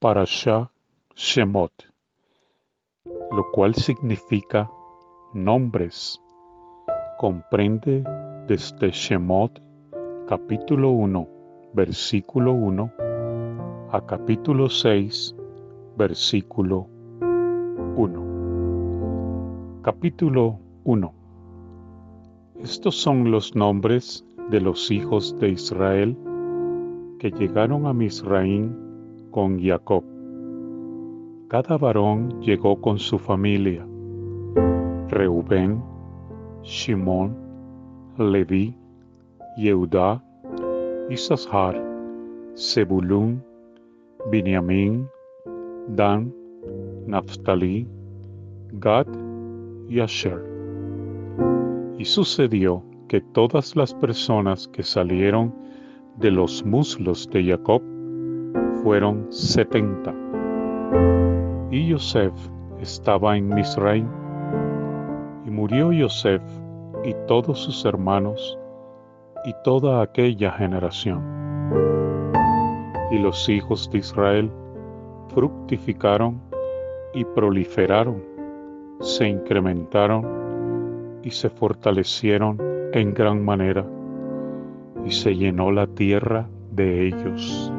Parashah Shemot, lo cual significa nombres. Comprende desde Shemot capítulo 1, versículo 1 a capítulo 6, versículo 1. Capítulo 1. Estos son los nombres de los hijos de Israel que llegaron a Misraín con Jacob. Cada varón llegó con su familia. Reubén, Shimón, Leví, Yehudá, Isashar, Zebulún, Binyamin, Dan, Naphtali, Gad y Asher. Y sucedió que todas las personas que salieron de los muslos de Jacob fueron setenta. Y Yosef estaba en Misraim. Y murió Yosef y todos sus hermanos y toda aquella generación. Y los hijos de Israel fructificaron y proliferaron, se incrementaron y se fortalecieron en gran manera, y se llenó la tierra de ellos.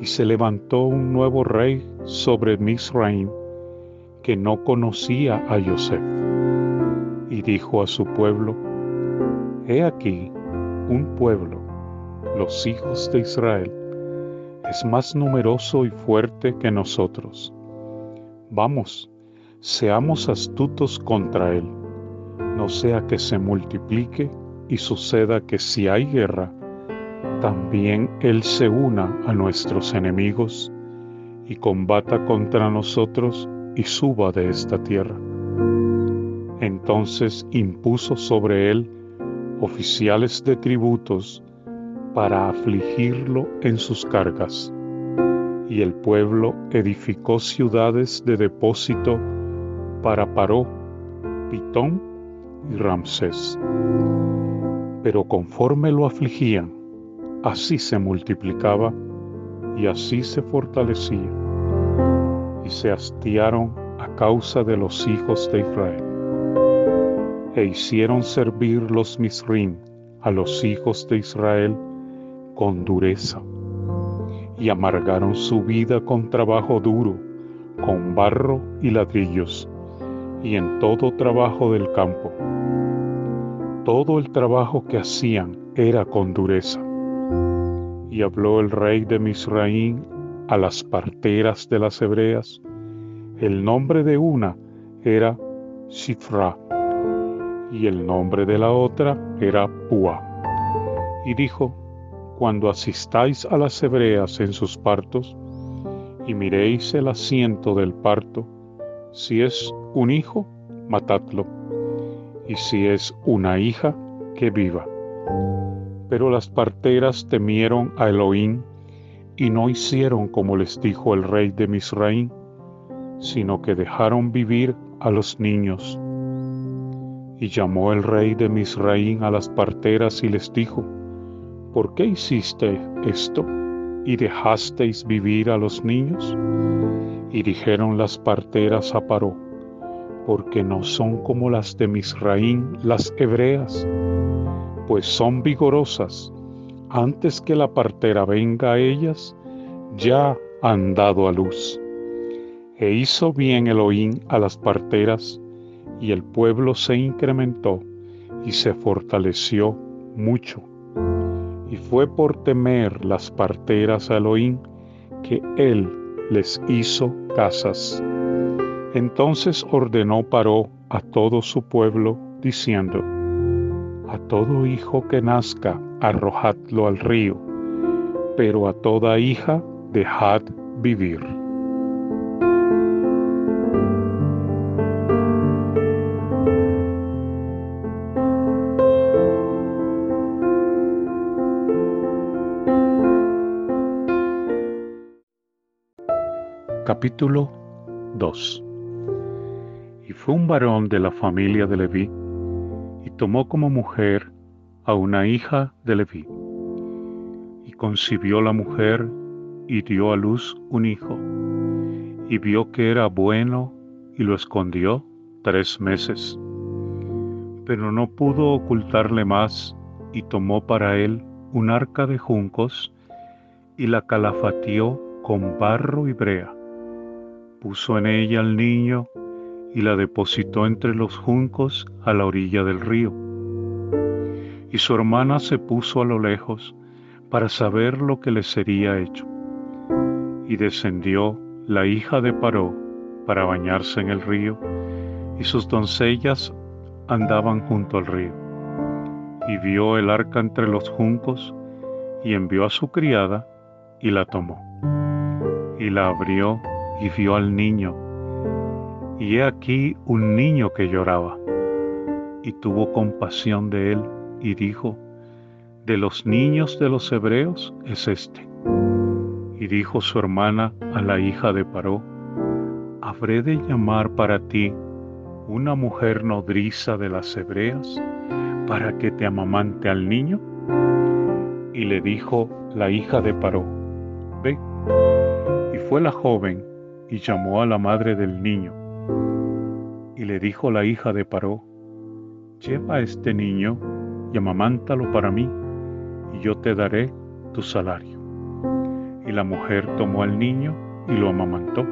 Y se levantó un nuevo rey sobre Misraim que no conocía a Yosef, y dijo a su pueblo, He aquí un pueblo, los hijos de Israel, es más numeroso y fuerte que nosotros. Vamos, seamos astutos contra él, no sea que se multiplique y suceda que si hay guerra, también él se una a nuestros enemigos y combata contra nosotros y suba de esta tierra. Entonces impuso sobre él oficiales de tributos para afligirlo en sus cargas. Y el pueblo edificó ciudades de depósito para Paró, Pitón y Ramsés. Pero conforme lo afligían, así se multiplicaba y así se fortalecía. Y se hastiaron a causa de los hijos de Israel e hicieron servir los Misrim a los hijos de Israel con dureza, y amargaron su vida con trabajo duro, con barro y ladrillos, y en todo trabajo del campo. Todo el trabajo que hacían era con dureza. Y habló el rey de Misraín a las parteras de las hebreas. El nombre de una era Sifra y el nombre de la otra era Púa. Y dijo, cuando asistáis a las hebreas en sus partos, y miréis el asiento del parto, si es un hijo, matadlo, y si es una hija, que viva. Pero las parteras temieron a Elohim y no hicieron como les dijo el rey de Misraín, sino que dejaron vivir a los niños y llamó el rey de Misraín a las parteras y les dijo, ¿por qué hiciste esto y dejasteis vivir a los niños? Y dijeron las parteras a Paró, porque no son como las de Misraín las hebreas, pues son vigorosas. Antes que la partera venga a ellas, ya han dado a luz. E hizo bien Elohim a las parteras, y el pueblo se incrementó y se fortaleció mucho. Y fue por temer las parteras a Elohim que él les hizo casas. Entonces ordenó Paró a todo su pueblo, diciendo, todo hijo que nazca, arrojadlo al río, pero a toda hija dejad vivir. Capítulo 2 Y fue un varón de la familia de Leví, tomó como mujer a una hija de Leví. Y concibió la mujer, y dio a luz un hijo, y vio que era bueno y lo escondió tres meses. Pero no pudo ocultarle más y tomó para él un arca de juncos y la calafateó con barro y brea. Puso en ella al niño y la depositó entre los juncos a la orilla del río. Y su hermana se puso a lo lejos para saber lo que le sería hecho. Y descendió la hija de Paró para bañarse en el río, y sus doncellas andaban junto al río. Y vio el arca entre los juncos, y envió a su criada, y la tomó. Y la abrió, y vio al niño, y he aquí un niño que lloraba. Y tuvo compasión de él, y dijo, de los niños de los hebreos es este. Y dijo su hermana a la hija de Paró, ¿habré de llamar para ti una mujer nodriza de las hebreas para que te amamante al niño? Y le dijo la hija de Paró, ve. Y fue la joven y llamó a la madre del niño. Y le dijo la hija de Paró, lleva a este niño y amamántalo para mí y yo te daré tu salario. Y la mujer tomó al niño y lo amamantó.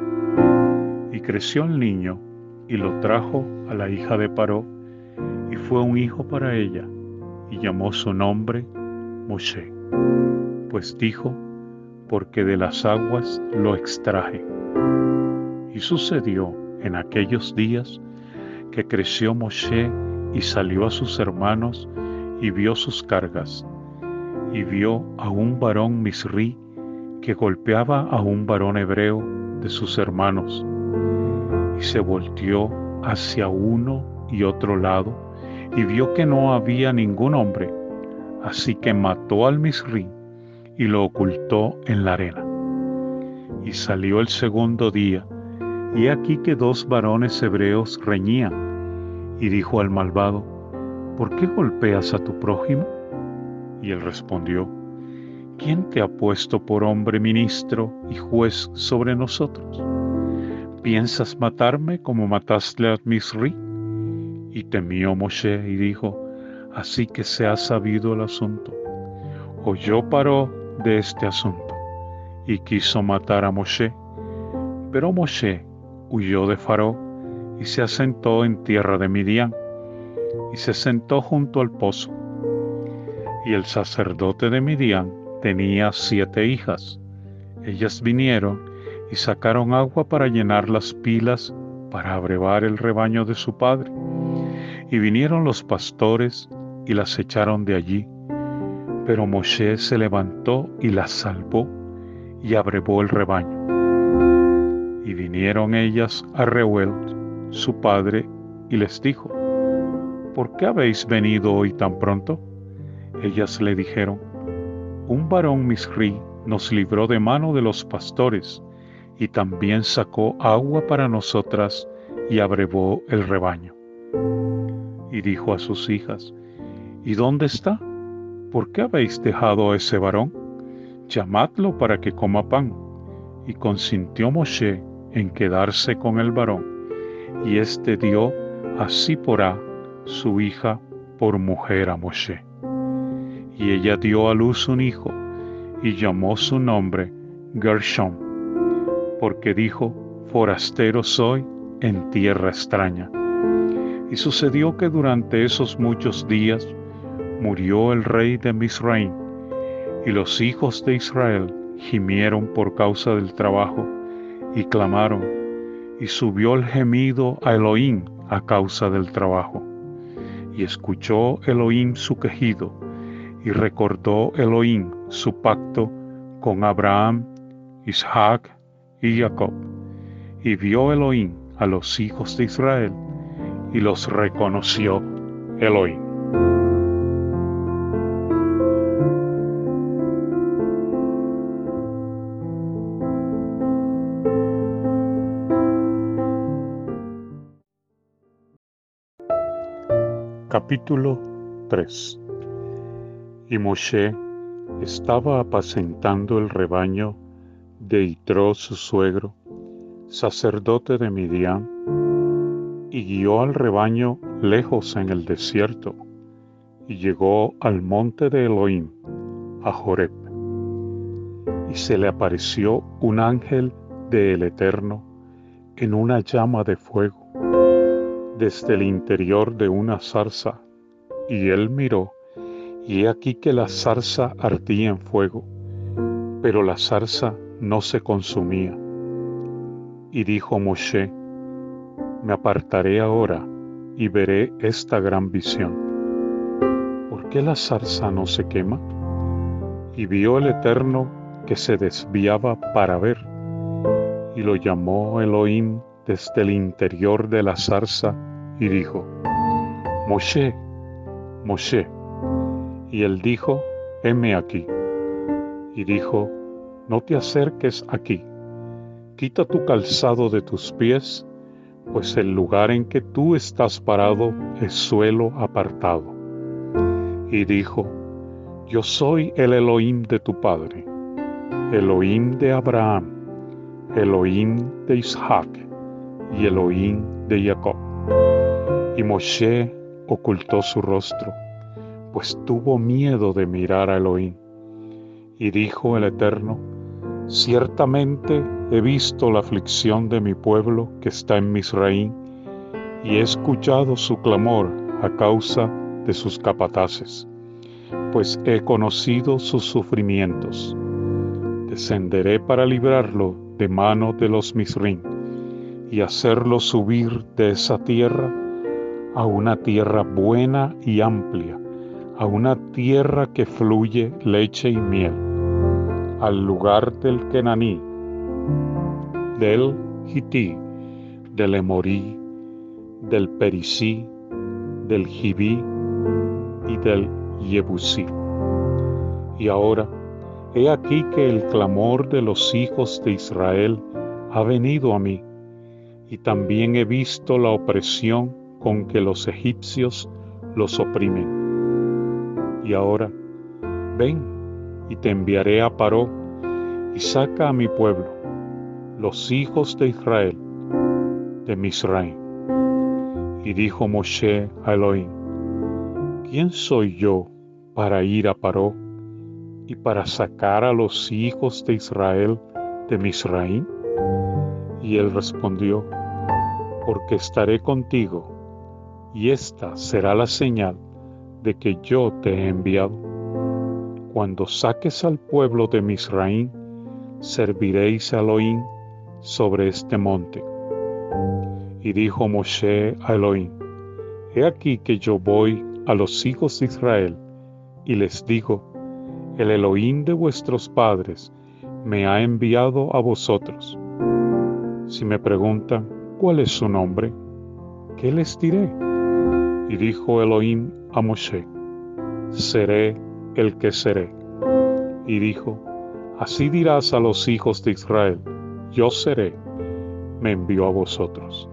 Y creció el niño y lo trajo a la hija de Paró, y fue un hijo para ella, y llamó su nombre Moshe, pues dijo, porque de las aguas lo extraje. Y sucedió en aquellos días que creció Moshe y salió a sus hermanos y vio sus cargas y vio a un varón misrí que golpeaba a un varón hebreo de sus hermanos, y se volteó hacia uno y otro lado, y vio que no había ningún hombre, así que mató al misrí y lo ocultó en la arena. Y salió el segundo día, y aquí que dos varones hebreos reñían, y dijo al malvado, ¿por qué golpeas a tu prójimo? Y él respondió, ¿quién te ha puesto por hombre ministro y juez sobre nosotros? ¿Piensas matarme como mataste a Misri? Y temió Moshe y dijo, así que se ha sabido el asunto. Oyó paró de este asunto y quiso matar a Moshe. Pero Moshe huyó de Faró y se asentó en tierra de Midian y se sentó junto al pozo y el sacerdote de Midian tenía siete hijas. Ellas vinieron y sacaron agua para llenar las pilas para abrevar el rebaño de su padre. Y vinieron los pastores y las echaron de allí. Pero Moshe se levantó y las salvó y abrevó el rebaño. Y vinieron ellas a Reuel, su padre, y les dijo, ¿por qué habéis venido hoy tan pronto? Ellas le dijeron, un varón misri nos libró de mano de los pastores y también sacó agua para nosotras y abrevó el rebaño. Y dijo a sus hijas, ¿y dónde está? ¿Por qué habéis dejado a ese varón? Llamadlo para que coma pan. Y consintió Moshe en quedarse con el varón, y éste dio a Sípora, su hija, por mujer a Moshe y ella dio a luz un hijo y llamó su nombre Gershom, porque dijo, forastero soy en tierra extraña. Y sucedió que durante esos muchos días murió el rey de Misraim, y los hijos de Israel gimieron por causa del trabajo y clamaron, y subió el gemido a Elohim a causa del trabajo. Y escuchó Elohim su quejido, y recordó Elohim su pacto con Abraham, Isaac y Jacob. Y vio Elohim a los hijos de Israel y los reconoció Elohim. Capítulo 3 y Moshe estaba apacentando el rebaño de Itro su suegro, sacerdote de Midian, y guió al rebaño lejos en el desierto, y llegó al monte de Elohim, a Joreb. Y se le apareció un ángel del Eterno en una llama de fuego desde el interior de una zarza, y él miró, y he aquí que la zarza ardía en fuego, pero la zarza no se consumía. Y dijo Moshe, me apartaré ahora y veré esta gran visión. ¿Por qué la zarza no se quema? Y vio el Eterno que se desviaba para ver, y lo llamó Elohim desde el interior de la zarza y dijo, Moshe, Moshe. Y él dijo, heme aquí. Y dijo, no te acerques aquí, quita tu calzado de tus pies, pues el lugar en que tú estás parado es suelo apartado. Y dijo, yo soy el Elohim de tu padre, Elohim de Abraham, Elohim de Isaac y Elohim de Jacob. Y Moshe ocultó su rostro, pues tuvo miedo de mirar a Elohim. Y dijo el Eterno, Ciertamente he visto la aflicción de mi pueblo que está en Misraín, y he escuchado su clamor a causa de sus capataces, pues he conocido sus sufrimientos. Descenderé para librarlo de mano de los Misrín y hacerlo subir de esa tierra a una tierra buena y amplia, a una tierra que fluye leche y miel, al lugar del Kenaní, del Hití, del Emorí, del Perisí, del Jibí y del Yebusí. Y ahora, he aquí que el clamor de los hijos de Israel ha venido a mí y también he visto la opresión con que los egipcios los oprimen. Y ahora, ven y te enviaré a Paró y saca a mi pueblo, los hijos de Israel, de Misraim. Y dijo Moshe a Elohim, ¿quién soy yo para ir a Paró y para sacar a los hijos de Israel de Misraim? Y él respondió, porque estaré contigo, y esta será la señal de que yo te he enviado. Cuando saques al pueblo de Misraín, serviréis a Elohim sobre este monte. Y dijo Moshe a Elohim, He aquí que yo voy a los hijos de Israel, y les digo, el Elohim de vuestros padres me ha enviado a vosotros si me preguntan, ¿cuál es su nombre? ¿Qué les diré? Y dijo Elohim a Moshe, seré el que seré. Y dijo, así dirás a los hijos de Israel, yo seré, me envió a vosotros.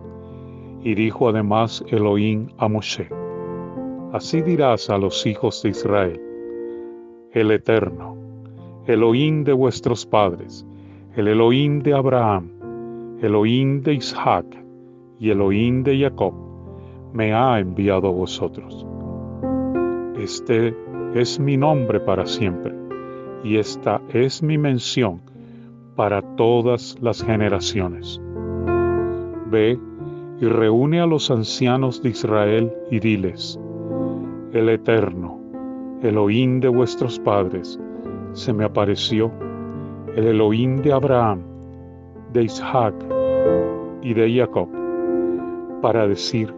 Y dijo además Elohim a Moshe, así dirás a los hijos de Israel, el Eterno, Elohim de vuestros padres, el Elohim de Abraham, Elohim de Isaac y Elohim de Jacob, me ha enviado a vosotros. Este es mi nombre para siempre, y esta es mi mención para todas las generaciones. Ve y reúne a los ancianos de Israel y diles, el Eterno, Elohim de vuestros padres, se me apareció, el Elohim de Abraham, de y de Jacob, para decir,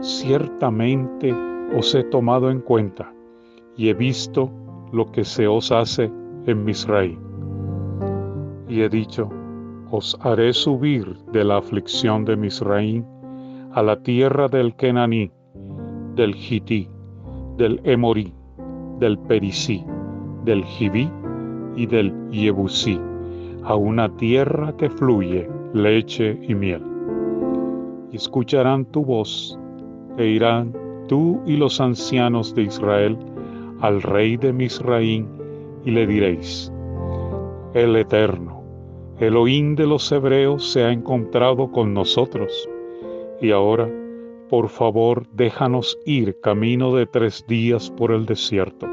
ciertamente os he tomado en cuenta y he visto lo que se os hace en Misraí. Y he dicho, os haré subir de la aflicción de Misraí a la tierra del Kenaní, del Hití, del Emorí, del Perisí, del Jibí y del Yebusí a una tierra que fluye leche y miel. Y escucharán tu voz, e irán tú y los ancianos de Israel al rey de Misraín, y le diréis, el Eterno, Elohim de los hebreos se ha encontrado con nosotros. Y ahora, por favor, déjanos ir camino de tres días por el desierto,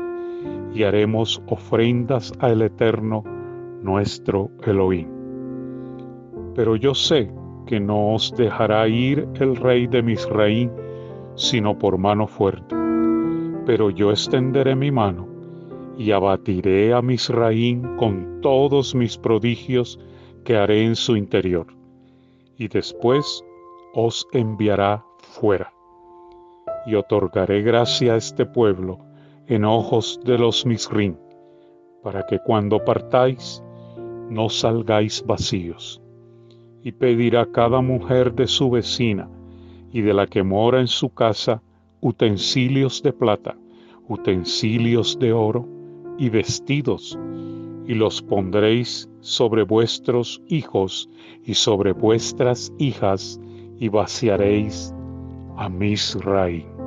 y haremos ofrendas al Eterno, nuestro Elohim. Pero yo sé que no os dejará ir el rey de Misraín, sino por mano fuerte. Pero yo extenderé mi mano y abatiré a Misraín con todos mis prodigios que haré en su interior, y después os enviará fuera. Y otorgaré gracia a este pueblo en ojos de los Misrín, para que cuando partáis no salgáis vacíos. Y pedirá cada mujer de su vecina y de la que mora en su casa utensilios de plata, utensilios de oro y vestidos y los pondréis sobre vuestros hijos y sobre vuestras hijas, y vaciaréis a Misraim.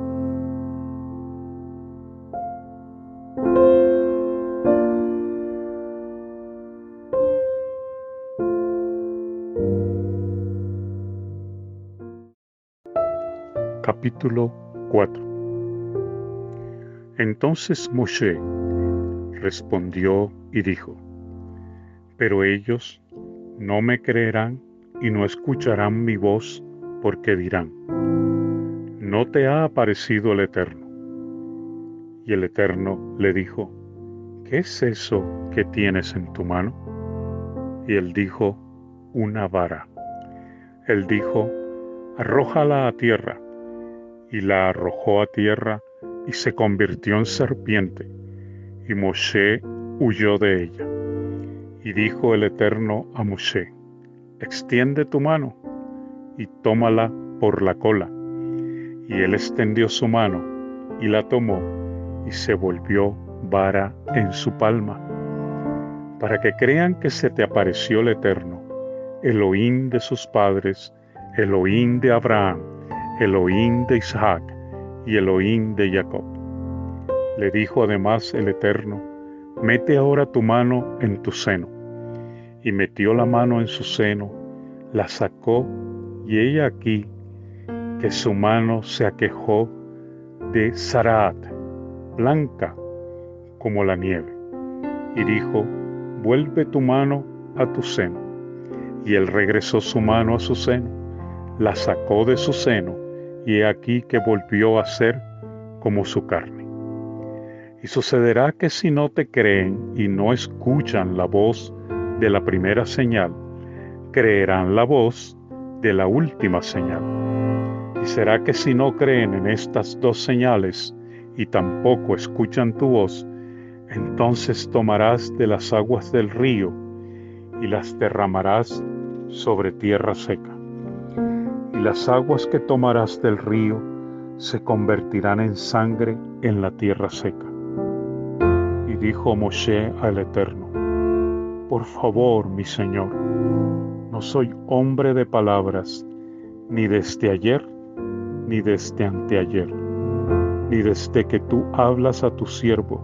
Capítulo 4 Entonces Moshe respondió y dijo, Pero ellos no me creerán y no escucharán mi voz porque dirán, ¿no te ha aparecido el Eterno? Y el Eterno le dijo, ¿qué es eso que tienes en tu mano? Y él dijo, una vara. Él dijo, arrójala a tierra. Y la arrojó a tierra y se convirtió en serpiente y Moshe huyó de ella. Y dijo el Eterno a Moshe, extiende tu mano y tómala por la cola. Y él extendió su mano y la tomó y se volvió vara en su palma, para que crean que se te apareció el Eterno, Elohim de sus padres, Elohim de Abraham, Elohim de Isaac y Elohim de Jacob. Le dijo además el Eterno, mete ahora tu mano en tu seno. Y metió la mano en su seno, la sacó, y ella aquí que su mano se aquejó de Sarat, blanca como la nieve. Y dijo, vuelve tu mano a tu seno. Y él regresó su mano a su seno, la sacó de su seno, y he aquí que volvió a ser como su carne. Y sucederá que si no te creen y no escuchan la voz de la primera señal, creerán la voz de la última señal. Y será que si no creen en estas dos señales y tampoco escuchan tu voz, entonces tomarás de las aguas del río y las derramarás sobre tierra seca. Y las aguas que tomarás del río se convertirán en sangre en la tierra seca dijo Moshe al Eterno, Por favor, mi Señor, no soy hombre de palabras, ni desde ayer, ni desde anteayer, ni desde que tú hablas a tu siervo,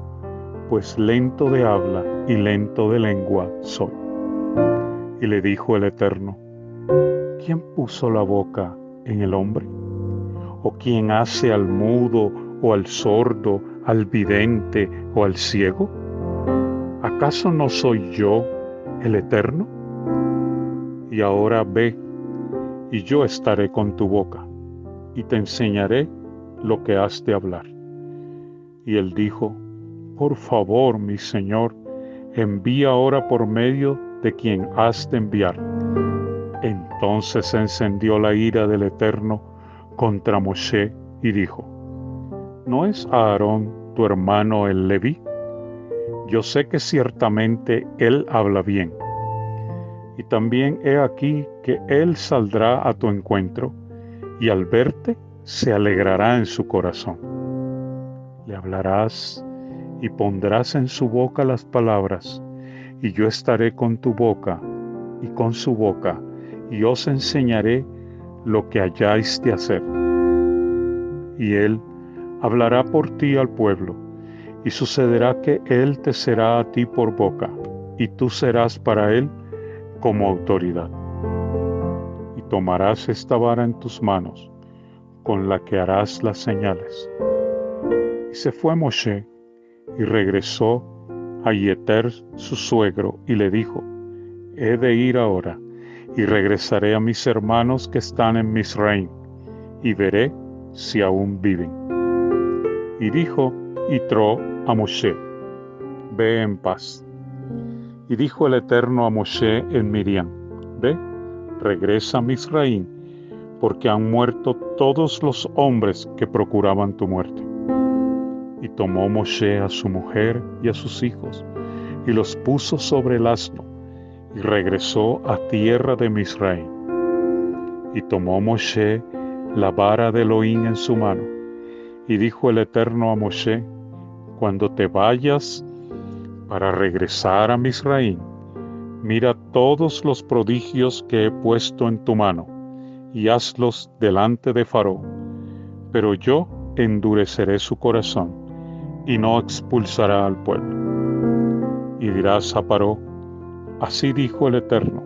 pues lento de habla y lento de lengua soy. Y le dijo el Eterno, ¿quién puso la boca en el hombre? ¿O quién hace al mudo o al sordo al vidente o al ciego? ¿Acaso no soy yo el Eterno? Y ahora ve, y yo estaré con tu boca, y te enseñaré lo que has de hablar. Y él dijo, Por favor, mi Señor, envía ahora por medio de quien has de enviar. Entonces se encendió la ira del Eterno contra Moshe y dijo, ¿no es Aarón tu hermano el Leví? Yo sé que ciertamente él habla bien. Y también he aquí que él saldrá a tu encuentro y al verte se alegrará en su corazón. Le hablarás y pondrás en su boca las palabras, y yo estaré con tu boca y con su boca, y os enseñaré lo que hayáis de hacer. Y él hablará por ti al pueblo, y sucederá que él te será a ti por boca, y tú serás para él como autoridad. Y tomarás esta vara en tus manos, con la que harás las señales. Y se fue Moshe y regresó a Yeter su suegro y le dijo, he de ir ahora y regresaré a mis hermanos que están en Misraim y veré si aún viven. Y dijo Itro a Moshe, ve en paz. Y dijo el Eterno a Moshe en Miriam, ve, regresa a Misraim, porque han muerto todos los hombres que procuraban tu muerte. Y tomó Moshe a su mujer y a sus hijos, y los puso sobre el asno, y regresó a tierra de Misraim. Y tomó Moshe la vara de Elohim en su mano, y dijo el Eterno a Moshe, cuando te vayas para regresar a Misraim, mira todos los prodigios que he puesto en tu mano, y hazlos delante de Faraón. Pero yo endureceré su corazón, y no expulsará al pueblo. Y dirás a Paró, así dijo el Eterno,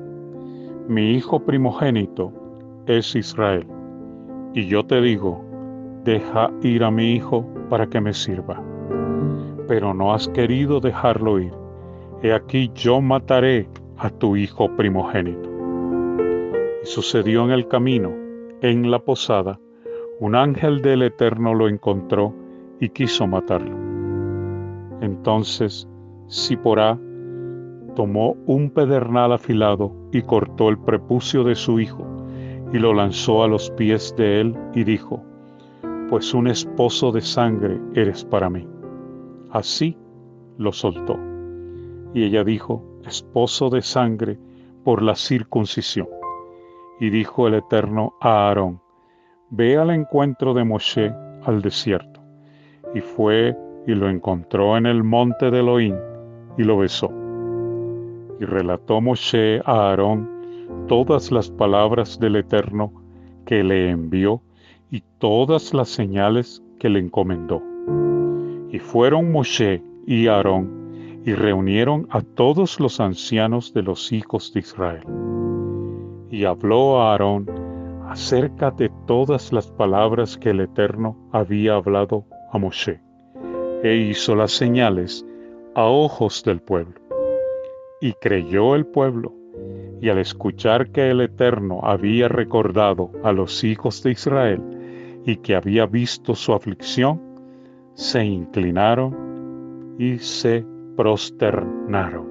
mi hijo primogénito es Israel, y yo te digo, deja ir a mi hijo para que me sirva. Pero no has querido dejarlo ir. He aquí yo mataré a tu hijo primogénito. Y sucedió en el camino, en la posada, un ángel del Eterno lo encontró y quiso matarlo. Entonces Siporá tomó un pedernal afilado y cortó el prepucio de su hijo y lo lanzó a los pies de él y dijo, pues un esposo de sangre eres para mí. Así lo soltó. Y ella dijo, esposo de sangre por la circuncisión. Y dijo el Eterno a Aarón, ve al encuentro de Moshe al desierto. Y fue y lo encontró en el monte de Elohim y lo besó. Y relató Moshe a Aarón todas las palabras del Eterno que le envió y todas las señales que le encomendó. Y fueron Moshe y Aarón y reunieron a todos los ancianos de los hijos de Israel. Y habló a Aarón acerca de todas las palabras que el Eterno había hablado a Moshe, e hizo las señales a ojos del pueblo. Y creyó el pueblo, y al escuchar que el Eterno había recordado a los hijos de Israel, y que había visto su aflicción, se inclinaron y se prosternaron.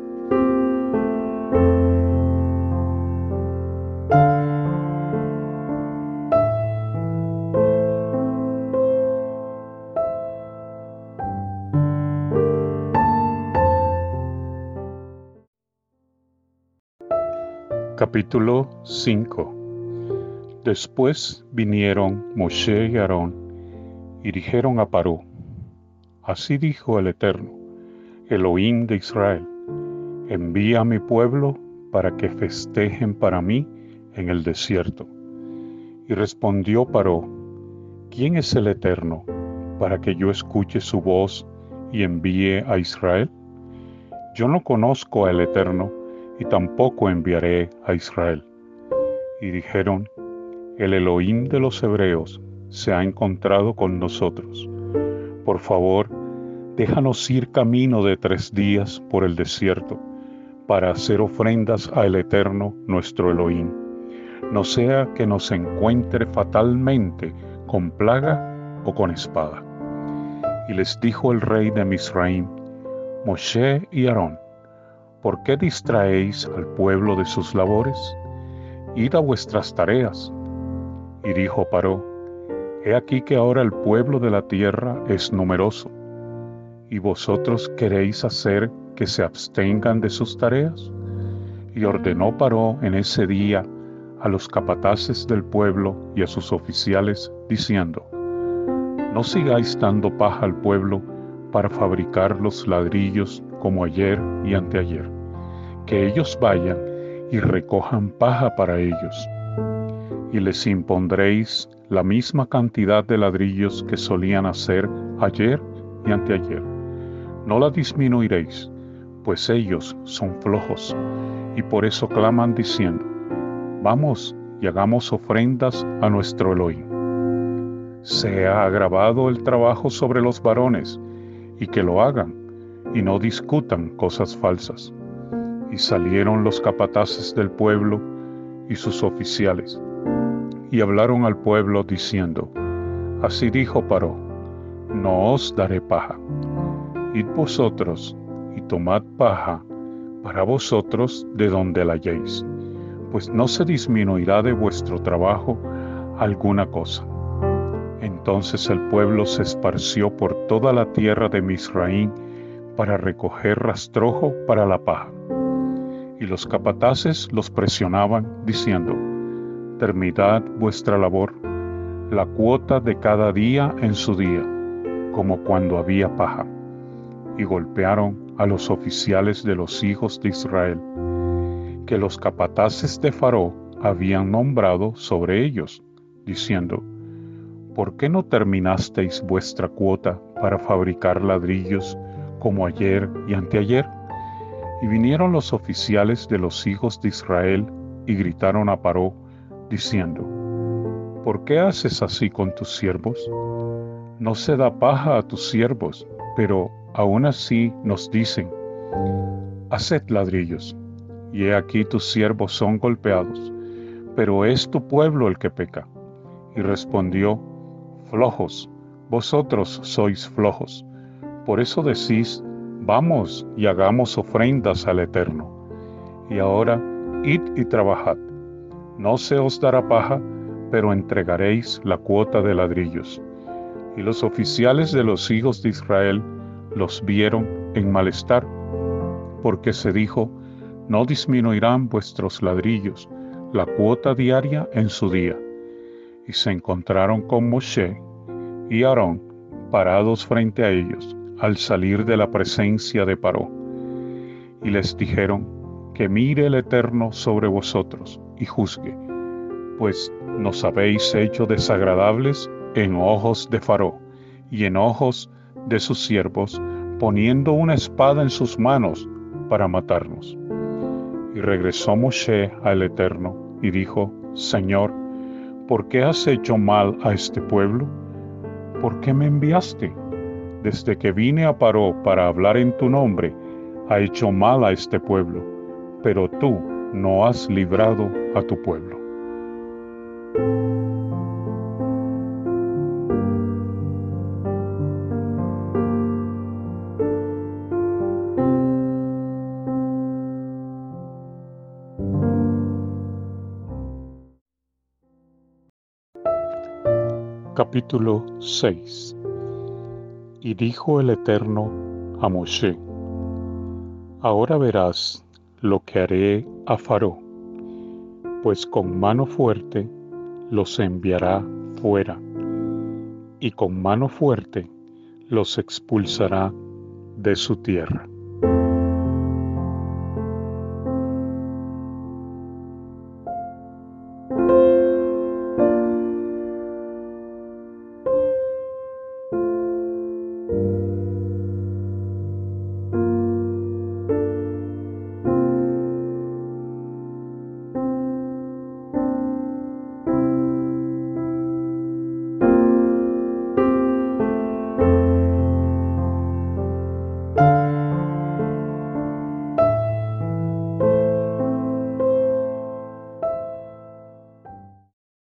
Capítulo 5 Después vinieron Moshe y Aarón y dijeron a Paró, Así dijo el Eterno, Elohim de Israel, envía a mi pueblo para que festejen para mí en el desierto. Y respondió Paró, ¿quién es el Eterno para que yo escuche su voz y envíe a Israel? Yo no conozco al Eterno y tampoco enviaré a Israel. Y dijeron, el Elohim de los hebreos se ha encontrado con nosotros. Por favor, déjanos ir camino de tres días por el desierto para hacer ofrendas al Eterno nuestro Elohim. No sea que nos encuentre fatalmente con plaga o con espada. Y les dijo el rey de Misraim, Moshe y Aarón, ¿por qué distraéis al pueblo de sus labores? Id a vuestras tareas y dijo Paró, He aquí que ahora el pueblo de la tierra es numeroso, y vosotros queréis hacer que se abstengan de sus tareas. Y ordenó Paró en ese día a los capataces del pueblo y a sus oficiales, diciendo, No sigáis dando paja al pueblo para fabricar los ladrillos como ayer y anteayer, que ellos vayan y recojan paja para ellos y les impondréis la misma cantidad de ladrillos que solían hacer ayer y anteayer. No la disminuiréis, pues ellos son flojos, y por eso claman diciendo, vamos y hagamos ofrendas a nuestro Elohim. Sea agravado el trabajo sobre los varones, y que lo hagan, y no discutan cosas falsas. Y salieron los capataces del pueblo y sus oficiales, y hablaron al pueblo diciendo, Así dijo Paró, no os daré paja. Id vosotros y tomad paja para vosotros de donde la halléis, pues no se disminuirá de vuestro trabajo alguna cosa. Entonces el pueblo se esparció por toda la tierra de Misraín para recoger rastrojo para la paja. Y los capataces los presionaban, diciendo, Terminad vuestra labor, la cuota de cada día en su día, como cuando había paja. Y golpearon a los oficiales de los hijos de Israel, que los capataces de Faraón habían nombrado sobre ellos, diciendo, ¿por qué no terminasteis vuestra cuota para fabricar ladrillos como ayer y anteayer? Y vinieron los oficiales de los hijos de Israel y gritaron a Paró, diciendo, ¿por qué haces así con tus siervos? No se da paja a tus siervos, pero aún así nos dicen, haced ladrillos, y he aquí tus siervos son golpeados, pero es tu pueblo el que peca. Y respondió, flojos, vosotros sois flojos. Por eso decís, vamos y hagamos ofrendas al Eterno. Y ahora, id y trabajad. No se os dará paja, pero entregaréis la cuota de ladrillos. Y los oficiales de los hijos de Israel los vieron en malestar, porque se dijo, no disminuirán vuestros ladrillos, la cuota diaria en su día y se encontraron con Moshe y Aarón parados frente a ellos al salir de la presencia de Paró. Y les dijeron, que mire el Eterno sobre vosotros y juzgue, pues nos habéis hecho desagradables en ojos de Faró y en ojos de sus siervos, poniendo una espada en sus manos para matarnos. Y regresó Moshe al Eterno y dijo, Señor, ¿por qué has hecho mal a este pueblo? ¿Por qué me enviaste? Desde que vine a Paró para hablar en tu nombre, ha hecho mal a este pueblo, pero tú no has librado a tu pueblo. Capítulo 6 Y dijo el Eterno a Moshe, Ahora verás lo que haré a Faró, pues con mano fuerte los enviará fuera, y con mano fuerte los expulsará de su tierra.